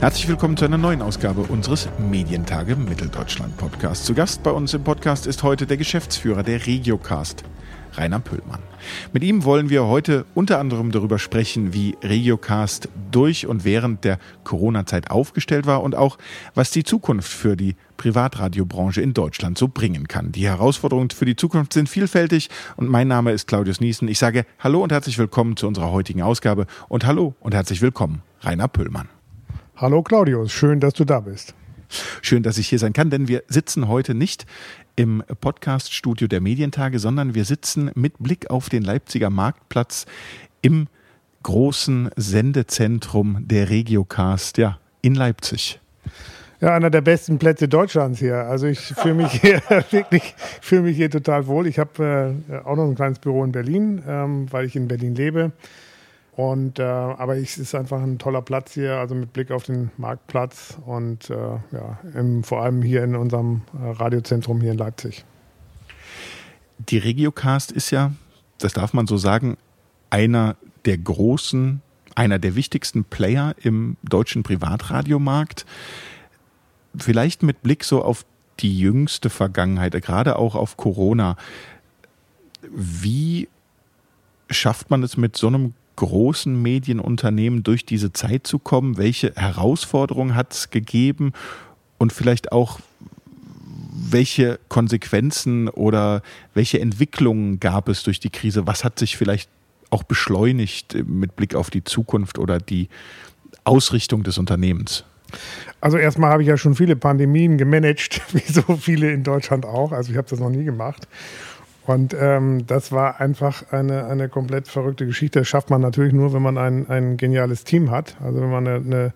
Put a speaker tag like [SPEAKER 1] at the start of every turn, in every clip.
[SPEAKER 1] Herzlich willkommen zu einer neuen Ausgabe unseres Medientage Mitteldeutschland Podcasts. Zu Gast bei uns im Podcast ist heute der Geschäftsführer der Regiocast, Rainer Pöllmann. Mit ihm wollen wir heute unter anderem darüber sprechen, wie Regiocast durch und während der Corona-Zeit aufgestellt war und auch, was die Zukunft für die Privatradiobranche in Deutschland so bringen kann. Die Herausforderungen für die Zukunft sind vielfältig und mein Name ist Claudius Niesen. Ich sage Hallo und herzlich willkommen zu unserer heutigen Ausgabe und Hallo und herzlich willkommen, Rainer Pöllmann.
[SPEAKER 2] Hallo Claudius, schön, dass du da bist.
[SPEAKER 1] Schön, dass ich hier sein kann, denn wir sitzen heute nicht im Podcaststudio der Medientage, sondern wir sitzen mit Blick auf den Leipziger Marktplatz im großen Sendezentrum der Regiocast, ja, in Leipzig.
[SPEAKER 2] Ja, einer der besten Plätze Deutschlands hier. Also ich fühle mich hier wirklich, fühle mich hier total wohl. Ich habe äh, auch noch ein kleines Büro in Berlin, ähm, weil ich in Berlin lebe. Und äh, aber es ist einfach ein toller Platz hier, also mit Blick auf den Marktplatz und äh, ja, im, vor allem hier in unserem äh, Radiozentrum hier in Leipzig.
[SPEAKER 1] Die Regiocast ist ja, das darf man so sagen, einer der großen, einer der wichtigsten Player im deutschen Privatradiomarkt. Vielleicht mit Blick so auf die jüngste Vergangenheit, gerade auch auf Corona. Wie schafft man es mit so einem großen Medienunternehmen durch diese Zeit zu kommen? Welche Herausforderungen hat es gegeben? Und vielleicht auch, welche Konsequenzen oder welche Entwicklungen gab es durch die Krise? Was hat sich vielleicht auch beschleunigt mit Blick auf die Zukunft oder die Ausrichtung des Unternehmens?
[SPEAKER 2] Also erstmal habe ich ja schon viele Pandemien gemanagt, wie so viele in Deutschland auch. Also ich habe das noch nie gemacht. Und ähm, das war einfach eine, eine komplett verrückte Geschichte. Das schafft man natürlich nur, wenn man ein, ein geniales Team hat. Also wenn man eine, eine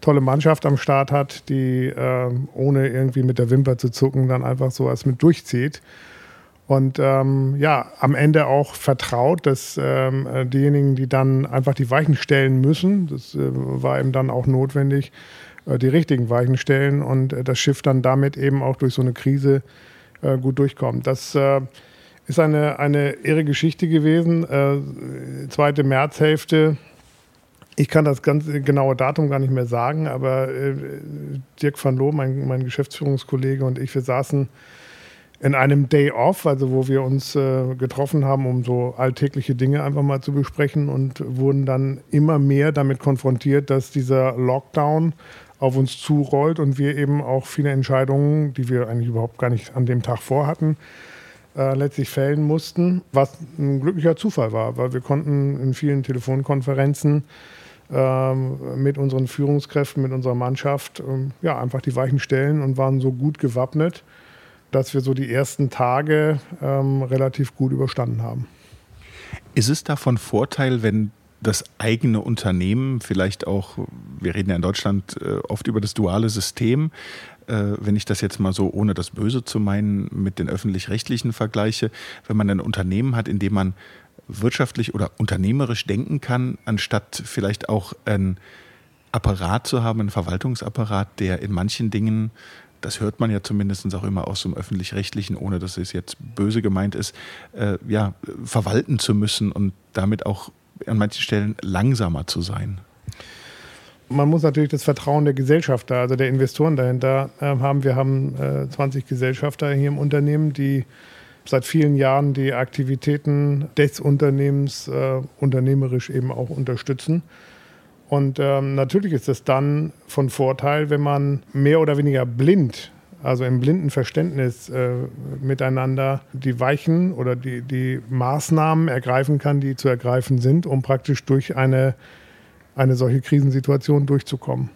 [SPEAKER 2] tolle Mannschaft am Start hat, die äh, ohne irgendwie mit der Wimper zu zucken dann einfach so als mit durchzieht. Und ähm, ja, am Ende auch vertraut, dass ähm, diejenigen, die dann einfach die Weichen stellen müssen, das äh, war eben dann auch notwendig, äh, die richtigen Weichen stellen und äh, das Schiff dann damit eben auch durch so eine Krise äh, gut durchkommt. Das äh, ist eine, eine irre Geschichte gewesen. Äh, zweite Märzhälfte. Ich kann das ganz genaue Datum gar nicht mehr sagen, aber äh, Dirk van Loo, mein, mein Geschäftsführungskollege und ich, wir saßen in einem Day Off, also wo wir uns äh, getroffen haben, um so alltägliche Dinge einfach mal zu besprechen und wurden dann immer mehr damit konfrontiert, dass dieser Lockdown auf uns zurollt und wir eben auch viele Entscheidungen, die wir eigentlich überhaupt gar nicht an dem Tag vorhatten, äh, letztlich fällen mussten, was ein glücklicher Zufall war, weil wir konnten in vielen Telefonkonferenzen ähm, mit unseren Führungskräften, mit unserer Mannschaft ähm, ja, einfach die Weichen stellen und waren so gut gewappnet, dass wir so die ersten Tage ähm, relativ gut überstanden haben.
[SPEAKER 1] Ist es davon Vorteil, wenn das eigene Unternehmen, vielleicht auch, wir reden ja in Deutschland äh, oft über das duale System, äh, wenn ich das jetzt mal so, ohne das Böse zu meinen, mit den öffentlich-rechtlichen vergleiche, wenn man ein Unternehmen hat, in dem man wirtschaftlich oder unternehmerisch denken kann, anstatt vielleicht auch ein Apparat zu haben, einen Verwaltungsapparat, der in manchen Dingen, das hört man ja zumindest auch immer aus dem öffentlich-rechtlichen, ohne dass es jetzt böse gemeint ist, äh, ja, verwalten zu müssen und damit auch an manchen Stellen langsamer zu sein
[SPEAKER 2] man muss natürlich das Vertrauen der Gesellschafter, also der Investoren dahinter äh, haben. Wir haben äh, 20 Gesellschafter hier im Unternehmen, die seit vielen Jahren die Aktivitäten des Unternehmens äh, unternehmerisch eben auch unterstützen. Und ähm, natürlich ist es dann von Vorteil, wenn man mehr oder weniger blind, also im blinden Verständnis äh, miteinander die Weichen oder die, die Maßnahmen ergreifen kann, die zu ergreifen sind, um praktisch durch eine eine solche Krisensituation durchzukommen.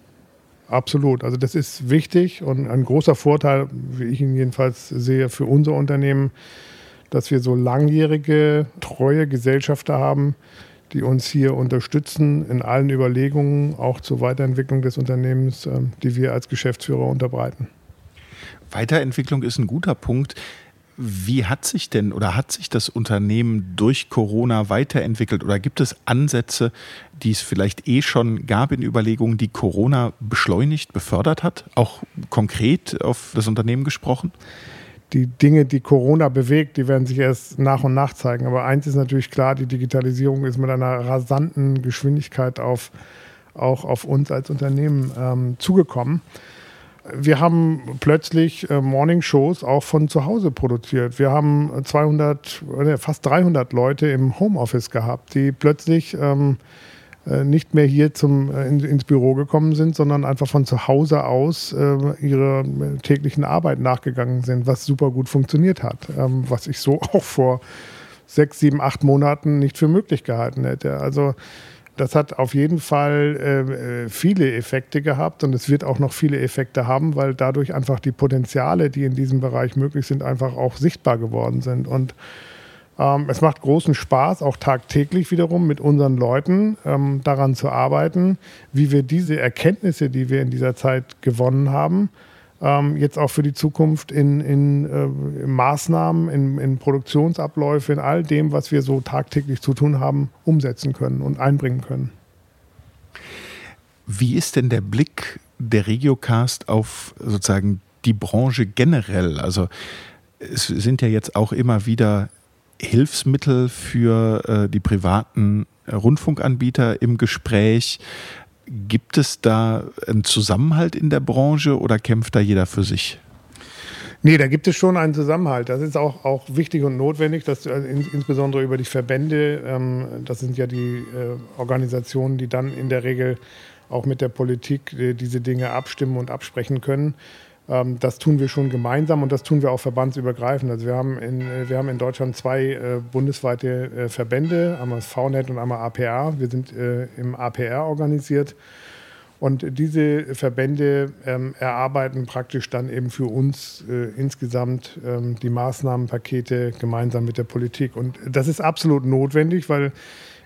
[SPEAKER 2] Absolut. Also das ist wichtig und ein großer Vorteil, wie ich ihn jedenfalls sehe, für unser Unternehmen, dass wir so langjährige, treue Gesellschafter haben, die uns hier unterstützen in allen Überlegungen, auch zur Weiterentwicklung des Unternehmens, ähm, die wir als Geschäftsführer unterbreiten.
[SPEAKER 1] Weiterentwicklung ist ein guter Punkt. Wie hat sich denn oder hat sich das Unternehmen durch Corona weiterentwickelt oder gibt es Ansätze, die es vielleicht eh schon gab in Überlegungen, die Corona beschleunigt, befördert hat, auch konkret auf das Unternehmen gesprochen?
[SPEAKER 2] die Dinge, die Corona bewegt, die werden sich erst nach und nach zeigen. Aber eins ist natürlich klar, die Digitalisierung ist mit einer rasanten Geschwindigkeit auf, auch auf uns als Unternehmen ähm, zugekommen. Wir haben plötzlich äh, Morning-Shows auch von zu Hause produziert. Wir haben 200, äh, fast 300 Leute im Homeoffice gehabt, die plötzlich ähm, äh, nicht mehr hier zum, äh, in, ins Büro gekommen sind, sondern einfach von zu Hause aus äh, ihrer täglichen Arbeit nachgegangen sind, was super gut funktioniert hat, ähm, was ich so auch vor sechs, sieben, acht Monaten nicht für möglich gehalten hätte. Also das hat auf jeden Fall äh, viele Effekte gehabt und es wird auch noch viele Effekte haben, weil dadurch einfach die Potenziale, die in diesem Bereich möglich sind, einfach auch sichtbar geworden sind. Und ähm, es macht großen Spaß, auch tagtäglich wiederum mit unseren Leuten ähm, daran zu arbeiten, wie wir diese Erkenntnisse, die wir in dieser Zeit gewonnen haben, ähm, jetzt auch für die Zukunft in, in, äh, in Maßnahmen, in, in, Produktionsabläufe, in all dem, was wir so tagtäglich zu tun haben, umsetzen können und einbringen können.
[SPEAKER 1] Wie ist denn der Blick der Regiocast auf sozusagen die Branche generell? Also es sind ja jetzt auch immer wieder Hilfsmittel für äh, die privaten Rundfunkanbieter im Gespräch. Gibt es da einen Zusammenhalt in der Branche oder kämpft da jeder für sich?
[SPEAKER 2] Nee, da gibt es schon einen Zusammenhalt. Das ist auch, auch wichtig und notwendig, dass also in, insbesondere über die Verbände, ähm, das sind ja die äh, Organisationen, die dann in der Regel auch mit der Politik äh, diese Dinge abstimmen und absprechen können. Ähm, das tun wir schon gemeinsam und das tun wir auch verbandsübergreifend. Also wir haben in, äh, wir haben in Deutschland zwei äh, bundesweite äh, Verbände, einmal das VNet und einmal APR. Wir sind äh, im APR organisiert. Und diese Verbände ähm, erarbeiten praktisch dann eben für uns äh, insgesamt ähm, die Maßnahmenpakete gemeinsam mit der Politik. Und das ist absolut notwendig, weil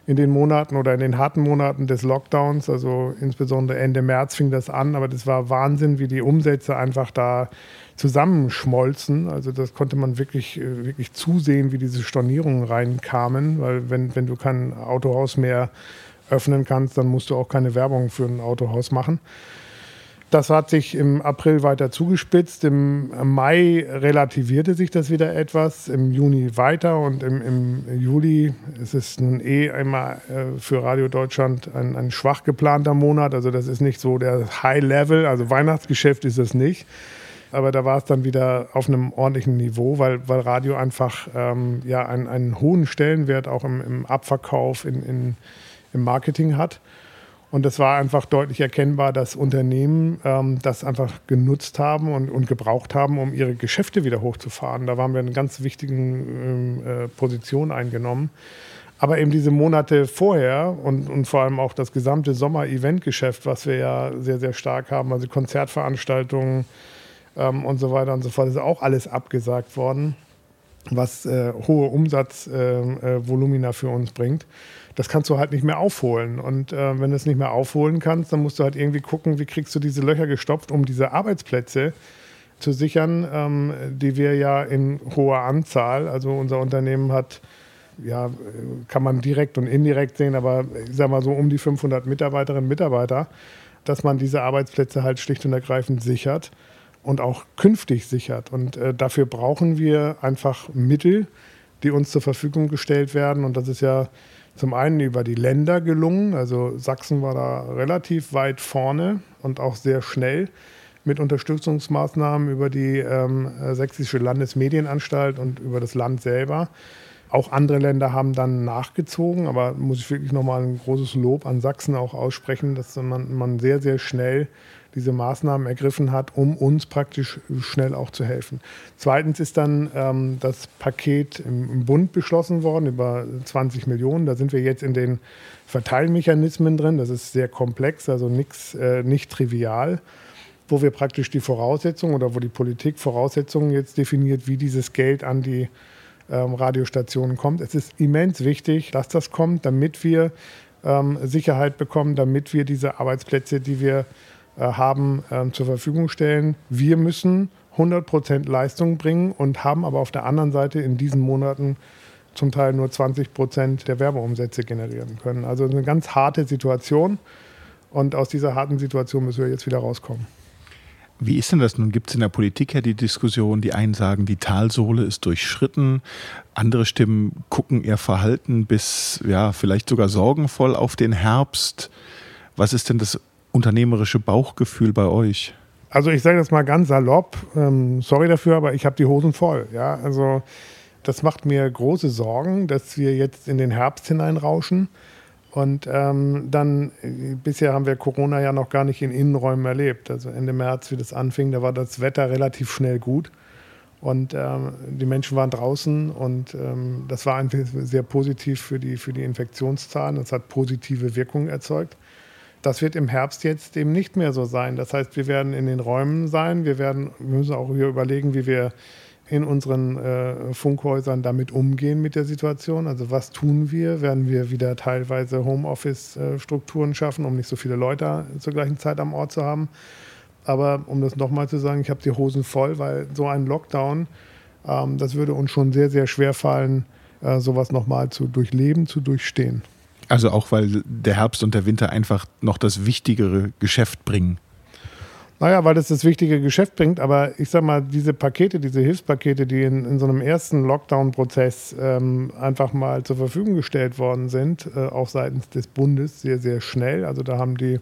[SPEAKER 2] in den Monaten oder in den harten Monaten des Lockdowns, also insbesondere Ende März fing das an, aber das war Wahnsinn, wie die Umsätze einfach da zusammenschmolzen. Also das konnte man wirklich, äh, wirklich zusehen, wie diese Stornierungen reinkamen, weil wenn, wenn du kein Autohaus mehr öffnen kannst, dann musst du auch keine Werbung für ein Autohaus machen. Das hat sich im April weiter zugespitzt. Im Mai relativierte sich das wieder etwas, im Juni weiter und im, im Juli ist es nun eh einmal äh, für Radio Deutschland ein, ein, schwach geplanter Monat. Also das ist nicht so der High Level, also Weihnachtsgeschäft ist es nicht. Aber da war es dann wieder auf einem ordentlichen Niveau, weil, weil Radio einfach ähm, ja, einen, einen, hohen Stellenwert auch im, im Abverkauf, in, in, im Marketing hat. Und es war einfach deutlich erkennbar, dass Unternehmen ähm, das einfach genutzt haben und, und, gebraucht haben, um ihre Geschäfte wieder hochzufahren. Da waren wir in einer ganz wichtigen ähm, äh, Position eingenommen. Aber eben diese Monate vorher und, und vor allem auch das gesamte Sommer-Event-Geschäft, was wir ja sehr, sehr stark haben, also Konzertveranstaltungen ähm, und so weiter und so fort, ist auch alles abgesagt worden, was äh, hohe Umsatzvolumina äh, äh für uns bringt das kannst du halt nicht mehr aufholen. Und äh, wenn du es nicht mehr aufholen kannst, dann musst du halt irgendwie gucken, wie kriegst du diese Löcher gestopft, um diese Arbeitsplätze zu sichern, ähm, die wir ja in hoher Anzahl, also unser Unternehmen hat, ja, kann man direkt und indirekt sehen, aber ich sag mal so um die 500 Mitarbeiterinnen und Mitarbeiter, dass man diese Arbeitsplätze halt schlicht und ergreifend sichert und auch künftig sichert. Und äh, dafür brauchen wir einfach Mittel, die uns zur Verfügung gestellt werden. Und das ist ja zum einen über die Länder gelungen. Also Sachsen war da relativ weit vorne und auch sehr schnell mit Unterstützungsmaßnahmen über die ähm, Sächsische Landesmedienanstalt und über das Land selber. Auch andere Länder haben dann nachgezogen, aber muss ich wirklich nochmal ein großes Lob an Sachsen auch aussprechen, dass man, man sehr, sehr schnell diese Maßnahmen ergriffen hat, um uns praktisch schnell auch zu helfen. Zweitens ist dann ähm, das Paket im, Bund beschlossen worden über 20 Millionen. Da sind wir jetzt in den Verteilmechanismen drin. Das ist sehr komplex, also nix, äh, nicht trivial wo wir praktisch die Voraussetzungen oder wo die Politik Voraussetzungen jetzt definiert, wie dieses Geld an die ähm, Radiostationen kommt. Es ist immens wichtig, dass das kommt, damit wir ähm, Sicherheit bekommen, damit wir diese Arbeitsplätze, die wir haben, ähm, zur Verfügung stellen. Wir müssen 100% Leistung bringen und haben aber auf der anderen Seite in diesen Monaten zum Teil nur 20% der Werbeumsätze generieren können. Also eine ganz harte Situation und aus dieser harten Situation müssen wir jetzt wieder rauskommen.
[SPEAKER 1] Wie ist denn das? Nun gibt es in der Politik ja die Diskussion, die einen sagen, die Talsohle ist durchschritten, andere Stimmen gucken eher verhalten bis, ja, vielleicht sogar sorgenvoll auf den Herbst. Was ist denn das unternehmerische Bauchgefühl bei euch?
[SPEAKER 2] Also ich sage das mal ganz salopp, ähm, sorry dafür, aber ich habe die Hosen voll. Ja, also das macht mir große Sorgen, dass wir jetzt in den Herbst hineinrauschen. Und ähm, dann, bisher haben wir Corona ja noch gar nicht in Innenräumen erlebt. Also Ende März, wie das anfing, da war das Wetter relativ schnell gut. Und ähm, die Menschen waren draußen und ähm, das war sehr positiv für die, für die Infektionszahlen. Das hat positive Wirkungen erzeugt. Das wird im Herbst jetzt eben nicht mehr so sein. Das heißt, wir werden in den Räumen sein. Wir, werden, wir müssen auch überlegen, wie wir in unseren äh, Funkhäusern damit umgehen mit der Situation. Also was tun wir? Werden wir wieder teilweise Homeoffice-Strukturen schaffen, um nicht so viele Leute zur gleichen Zeit am Ort zu haben? Aber um das nochmal zu sagen, ich habe die Hosen voll, weil so ein Lockdown, ähm, das würde uns schon sehr, sehr schwer fallen, äh, sowas nochmal zu durchleben, zu durchstehen.
[SPEAKER 1] Also auch, weil der Herbst und der Winter einfach noch das wichtigere Geschäft bringen.
[SPEAKER 2] Naja, weil das das wichtige Geschäft bringt, aber ich sag mal, diese Pakete, diese Hilfspakete, die in, in so einem ersten Lockdown-Prozess ähm, einfach mal zur Verfügung gestellt worden sind, äh, auch seitens des Bundes, sehr, sehr schnell. Also da haben die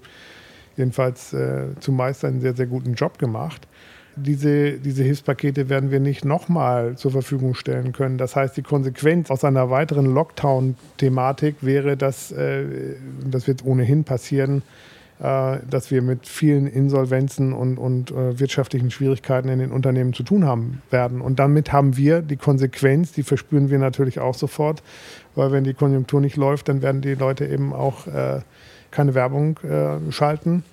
[SPEAKER 2] jedenfalls äh, zumeist einen sehr, sehr guten Job gemacht. Diese, diese Hilfspakete werden wir nicht nochmal zur Verfügung stellen können. Das heißt, die Konsequenz aus einer weiteren Lockdown-Thematik wäre, dass, äh, das wird ohnehin passieren, äh, dass wir mit vielen Insolvenzen und, und äh, wirtschaftlichen Schwierigkeiten in den Unternehmen zu tun haben werden. Und damit haben wir die Konsequenz, die verspüren wir natürlich auch sofort, weil wenn die Konjunktur nicht läuft, dann werden die Leute eben auch äh, keine Werbung äh, schalten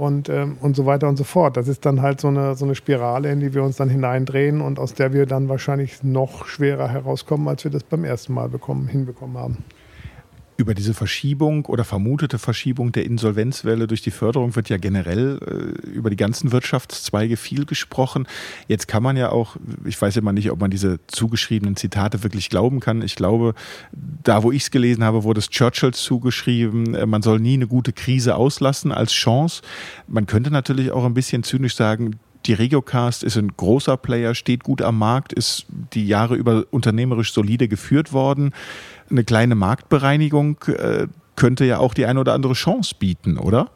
[SPEAKER 2] und, ähm, und so weiter und so fort. Das ist dann halt so eine, so eine Spirale, in die wir uns dann hineindrehen und aus der wir dann wahrscheinlich noch schwerer herauskommen, als wir das beim ersten Mal bekommen, hinbekommen haben
[SPEAKER 1] über diese Verschiebung oder vermutete Verschiebung der Insolvenzwelle durch die Förderung wird ja generell äh, über die ganzen Wirtschaftszweige viel gesprochen. Jetzt kann man ja auch, ich weiß immer nicht, ob man diese zugeschriebenen Zitate wirklich glauben kann. Ich glaube, da wo ich es gelesen habe, wurde es Churchill zugeschrieben, äh, man soll nie eine gute Krise auslassen als Chance. Man könnte natürlich auch ein bisschen zynisch sagen, die Regiocast ist ein großer Player, steht gut am Markt, ist die Jahre über unternehmerisch solide geführt worden eine kleine Marktbereinigung äh, könnte ja auch die eine oder andere Chance bieten, oder?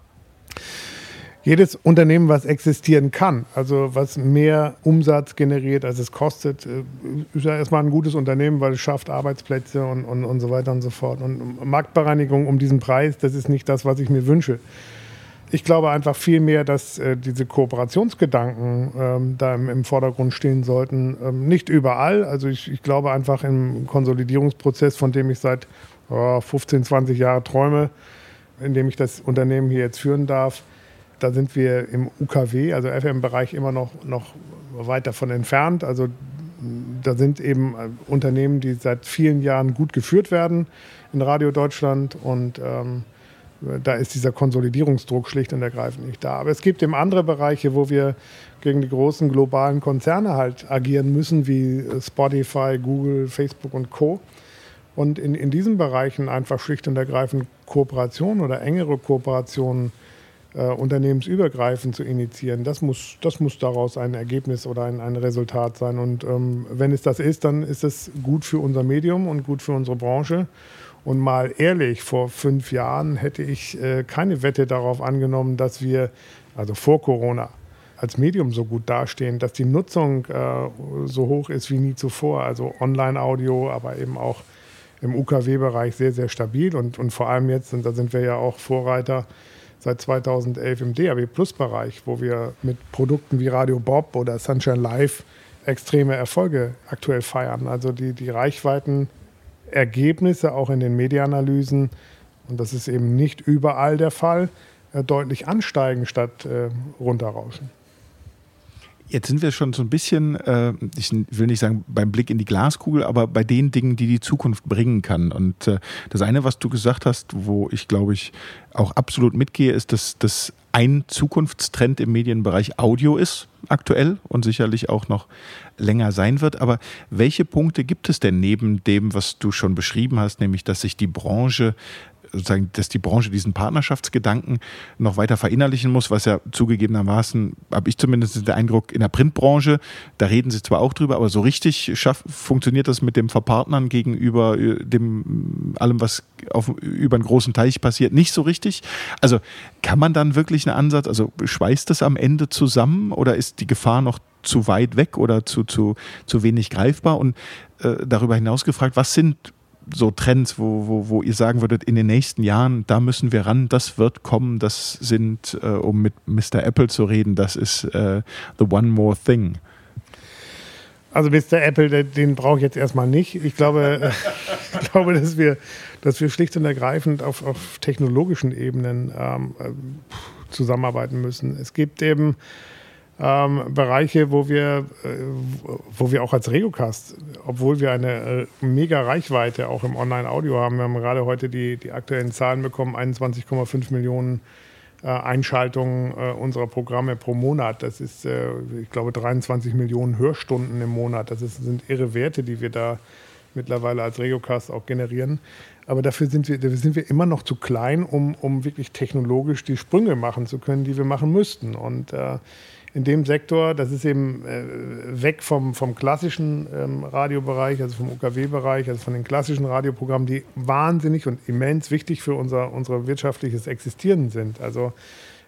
[SPEAKER 2] Jedes Unternehmen, was existieren kann, also was mehr Umsatz generiert, als es kostet, äh, ist ja erstmal ein gutes Unternehmen, weil es schafft Arbeitsplätze und, und, und so weiter und so fort. Und Marktbereinigung um diesen Preis, das ist nicht das, was ich mir wünsche. Ich glaube einfach viel mehr, dass äh, diese Kooperationsgedanken ähm, da im, im, Vordergrund stehen sollten. Ähm, nicht überall. Also ich, ich, glaube einfach im Konsolidierungsprozess, von dem ich seit oh, 15, 20 Jahren träume, in dem ich das Unternehmen hier jetzt führen darf, da sind wir im UKW, also FM-Bereich, immer noch, noch weit davon entfernt. Also da sind eben äh, Unternehmen, die seit vielen Jahren gut geführt werden in Radio Deutschland und ähm, da ist dieser Konsolidierungsdruck schlicht und ergreifend nicht da. Aber es gibt eben andere Bereiche, wo wir gegen die großen globalen Konzerne halt agieren müssen, wie Spotify, Google, Facebook und Co. Und in, in diesen Bereichen einfach schlicht und ergreifend Kooperationen oder engere Kooperationen äh, unternehmensübergreifend zu initiieren, das muss, das muss daraus ein Ergebnis oder ein, ein Resultat sein. Und ähm, wenn es das ist, dann ist es gut für unser Medium und gut für unsere Branche. Und mal ehrlich, vor fünf Jahren hätte ich äh, keine Wette darauf angenommen, dass wir, also vor Corona, als Medium so gut dastehen, dass die Nutzung äh, so hoch ist wie nie zuvor. Also Online-Audio, aber eben auch im UKW-Bereich sehr, sehr stabil. Und, und vor allem jetzt, und da sind wir ja auch Vorreiter, seit 2011 im DAB Plus-Bereich, wo wir mit Produkten wie Radio Bob oder Sunshine Live extreme Erfolge aktuell feiern. Also die, die Reichweiten Ergebnisse auch in den Medienanalysen, und das ist eben nicht überall der Fall, äh, deutlich ansteigen statt äh, runterrauschen.
[SPEAKER 1] Jetzt sind wir schon so ein bisschen, äh, ich will nicht sagen beim Blick in die Glaskugel, aber bei den Dingen, die die Zukunft bringen kann. Und äh, das eine, was du gesagt hast, wo ich glaube ich auch absolut mitgehe, ist, dass das ein Zukunftstrend im Medienbereich Audio ist aktuell und sicherlich auch noch länger sein wird. Aber welche Punkte gibt es denn neben dem, was du schon beschrieben hast, nämlich dass sich die Branche sozusagen, dass die Branche diesen Partnerschaftsgedanken noch weiter verinnerlichen muss, was ja zugegebenermaßen, habe ich zumindest den Eindruck, in der Printbranche, da reden sie zwar auch drüber, aber so richtig schaff, funktioniert das mit dem Verpartnern gegenüber äh, dem allem, was auf, über einen großen Teich passiert, nicht so richtig. Also kann man dann wirklich einen Ansatz, also schweißt das am Ende zusammen oder ist die Gefahr noch zu weit weg oder zu, zu, zu wenig greifbar? Und äh, darüber hinaus gefragt, was sind so Trends, wo, wo, wo ihr sagen würdet, in den nächsten Jahren, da müssen wir ran, das wird kommen, das sind, äh, um mit Mr. Apple zu reden, das ist äh, the one more thing.
[SPEAKER 2] Also Mr. Apple, den, brauche ich jetzt erstmal nicht. Ich glaube, äh, ich glaube dass, wir, dass wir schlicht und ergreifend auf, auf technologischen Ebenen ähm, äh, zusammenarbeiten müssen. Es gibt eben ähm, Bereiche, wo wir, äh, wo wir auch als Regiocast, obwohl wir eine äh, mega Reichweite auch im Online-Audio haben, wir haben gerade heute die, die aktuellen Zahlen bekommen, 21,5 Millionen äh, Einschaltungen äh, unserer Programme pro Monat. Das ist, äh, ich glaube, 23 Millionen Hörstunden im Monat. Das ist, sind irre Werte, die wir da mittlerweile als Regiocast auch generieren. Aber dafür sind wir, dafür sind wir immer noch zu klein, um, um wirklich technologisch die Sprünge machen zu können, die wir machen müssten. Und äh, in dem Sektor, das ist eben äh, weg vom, vom klassischen ähm, Radiobereich, also vom UKW-Bereich, also von den klassischen Radioprogrammen, die wahnsinnig und immens wichtig für unser, unser wirtschaftliches Existieren sind. Also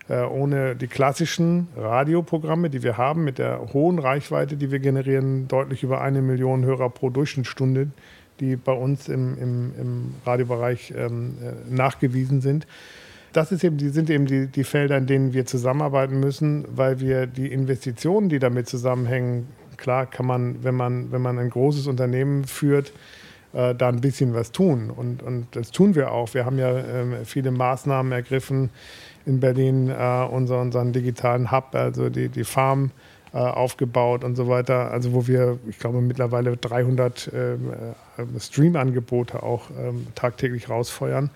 [SPEAKER 2] äh, ohne die klassischen Radioprogramme, die wir haben, mit der hohen Reichweite, die wir generieren, deutlich über eine Million Hörer pro Durchschnittsstunde, die bei uns im, im, im Radiobereich ähm, äh, nachgewiesen sind das ist eben, die sind eben die, die Felder, in denen wir zusammenarbeiten müssen, weil wir die Investitionen, die damit zusammenhängen, klar kann man, wenn man, wenn man ein großes Unternehmen führt, äh, da ein bisschen was tun. Und, und das tun wir auch. Wir haben ja äh, viele Maßnahmen ergriffen in Berlin, äh, unser, unseren digitalen Hub, also die, die Farm äh, aufgebaut und so weiter. Also wo wir, ich glaube, mittlerweile 300 ähm, äh, Stream-Angebote auch ähm, tagtäglich rausfeuern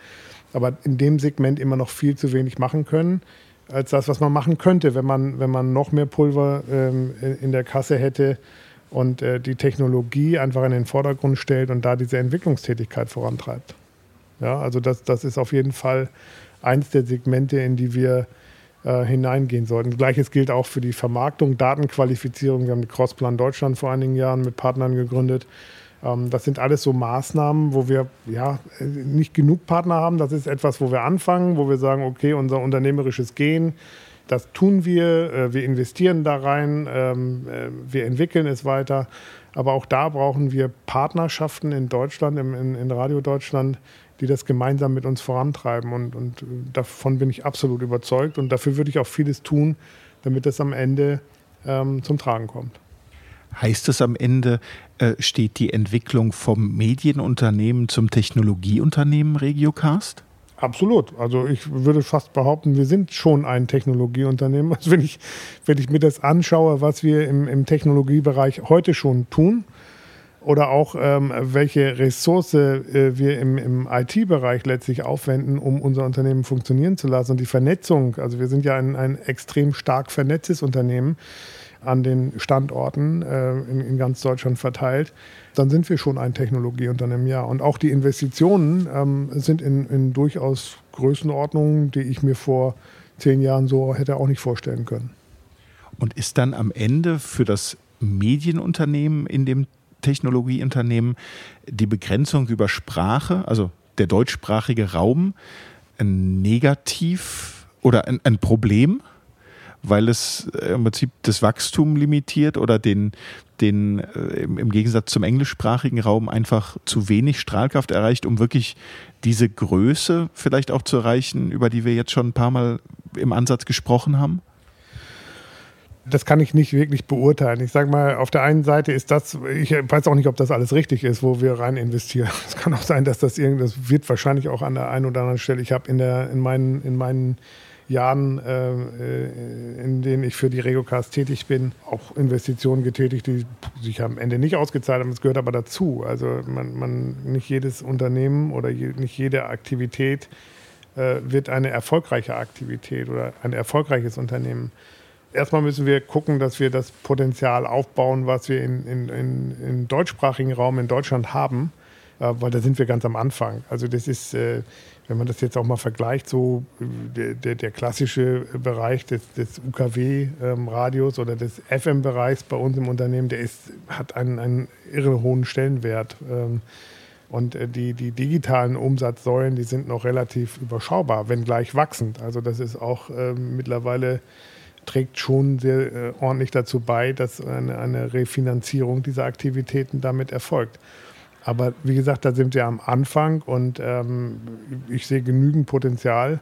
[SPEAKER 2] aber in dem Segment immer noch viel zu wenig machen können, als das, was man machen könnte, wenn man, wenn man noch mehr Pulver ähm, in der Kasse hätte und äh, die Technologie einfach in den Vordergrund stellt und da diese Entwicklungstätigkeit vorantreibt. Ja, also das, das ist auf jeden Fall eins der Segmente, in die wir äh, hineingehen sollten. Gleiches gilt auch für die Vermarktung, Datenqualifizierung. Wir haben die Crossplan Deutschland vor einigen Jahren mit Partnern gegründet. Ähm, das sind alles so Maßnahmen, wo wir ja nicht genug Partner haben. Das ist etwas, wo wir anfangen, wo wir sagen, okay, unser unternehmerisches Gehen, das tun wir, äh, wir investieren da rein, ähm, äh, wir entwickeln es weiter. Aber auch da brauchen wir Partnerschaften in Deutschland, in, Radio Deutschland, die das gemeinsam mit uns vorantreiben. Und, und davon bin ich absolut überzeugt. Und dafür würde ich auch vieles tun, damit das am Ende ähm, zum Tragen kommt.
[SPEAKER 1] Heißt es am Ende, äh, steht die Entwicklung vom Medienunternehmen zum Technologieunternehmen Regiocast?
[SPEAKER 2] Absolut. Also ich würde fast behaupten, wir sind schon ein Technologieunternehmen. Also wenn ich, wenn ich mir das anschaue, was wir im, im Technologiebereich heute schon tun oder auch ähm, welche Ressource äh, wir im, im IT-Bereich letztlich aufwenden, um unser Unternehmen funktionieren zu lassen und die Vernetzung. Also wir sind ja ein, ein extrem stark vernetztes Unternehmen an den Standorten äh, in, in, ganz Deutschland verteilt, dann sind wir schon ein Technologieunternehmen, ja. Und auch die Investitionen ähm, sind in, in durchaus Größenordnungen, die ich mir vor zehn Jahren so hätte auch nicht vorstellen können.
[SPEAKER 1] Und ist dann am Ende für das Medienunternehmen in dem Technologieunternehmen die Begrenzung über Sprache, also der deutschsprachige Raum, ein Negativ oder ein, ein Problem? Weil es äh, im Prinzip das Wachstum limitiert oder den, den äh, im Gegensatz zum englischsprachigen Raum einfach zu wenig Strahlkraft erreicht, um wirklich diese Größe vielleicht auch zu erreichen, über die wir jetzt schon ein paar Mal im Ansatz gesprochen haben?
[SPEAKER 2] Das kann ich nicht wirklich beurteilen. Ich sage mal, auf der einen Seite ist das, ich weiß auch nicht, ob das alles richtig ist, wo wir rein investieren. Es kann auch sein, dass das irgendwie, das wird wahrscheinlich auch an der einen oder anderen Stelle. Ich habe in, in meinen, in meinen Jahren, äh, äh, in denen ich für die Regocast tätig bin, auch Investitionen getätigt, die sich am Ende nicht ausgezahlt haben. Das gehört aber dazu. Also man, man nicht jedes Unternehmen oder je, nicht jede Aktivität äh, wird eine erfolgreiche Aktivität oder ein erfolgreiches Unternehmen. Erstmal müssen wir gucken, dass wir das Potenzial aufbauen, was wir in, in, in, im deutschsprachigen Raum in Deutschland haben weil da sind wir ganz am Anfang. Also das ist, äh, wenn man das jetzt auch mal vergleicht, so äh, der, der, der klassische Bereich des, des UKW-Radios ähm, oder des FM-Bereichs bei uns im Unternehmen, der ist, hat einen, einen irre hohen Stellenwert. Ähm, und äh, die, die digitalen Umsatzsäulen, die sind noch relativ überschaubar, wenngleich wachsend. Also das ist auch äh, mittlerweile trägt schon sehr äh, ordentlich dazu bei, dass eine, eine Refinanzierung dieser Aktivitäten damit erfolgt. Aber wie gesagt, da sind wir am Anfang und ähm, ich sehe genügend Potenzial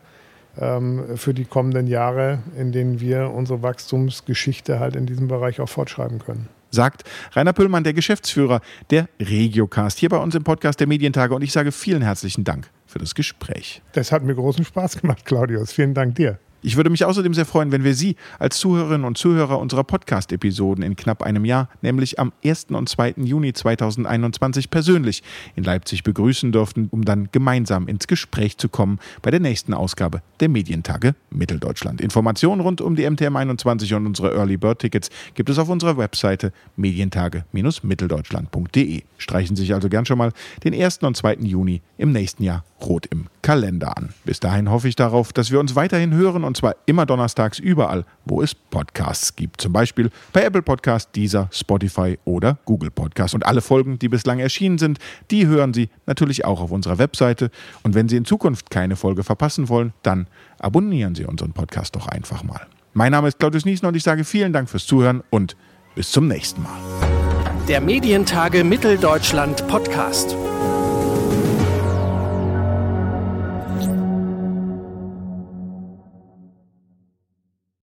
[SPEAKER 2] ähm, für die kommenden Jahre, in denen wir unsere Wachstumsgeschichte halt in diesem Bereich auch fortschreiben können
[SPEAKER 1] sagt Rainer Püllmann, der Geschäftsführer der Regiocast, hier bei uns im Podcast der Medientage. Und ich sage vielen herzlichen Dank für das Gespräch.
[SPEAKER 2] Das hat mir großen Spaß gemacht, Claudius. Vielen Dank dir.
[SPEAKER 1] Ich würde mich außerdem sehr freuen, wenn wir Sie als Zuhörerinnen und Zuhörer unserer Podcast-Episoden in knapp einem Jahr, nämlich am 1. und 2. Juni 2021 persönlich in Leipzig begrüßen dürften, um dann gemeinsam ins Gespräch zu kommen bei der nächsten Ausgabe der Medientage Mitteldeutschland. Informationen rund um die MTM 21 und unsere Early Bird Tickets gibt es auf unserer Webseite medientage-mitteldeutschland.de. Streichen Sie sich also gern schon mal den 1. und 2. Juni im nächsten Jahr rot im Kalender an. Bis dahin hoffe ich darauf, dass wir uns weiterhin hören und zwar immer donnerstags überall, wo es Podcasts gibt. Zum Beispiel bei Apple Podcast, Deezer, Spotify oder Google Podcast. Und alle Folgen, die bislang erschienen sind, die hören Sie natürlich auch auf unserer Webseite. Und wenn Sie in Zukunft keine Folge verpassen wollen, dann abonnieren Sie unseren Podcast doch einfach mal. Mein Name ist Claudius Niesen und ich sage vielen Dank fürs Zuhören und bis zum nächsten Mal.
[SPEAKER 3] Der Medientage Mitteldeutschland Podcast.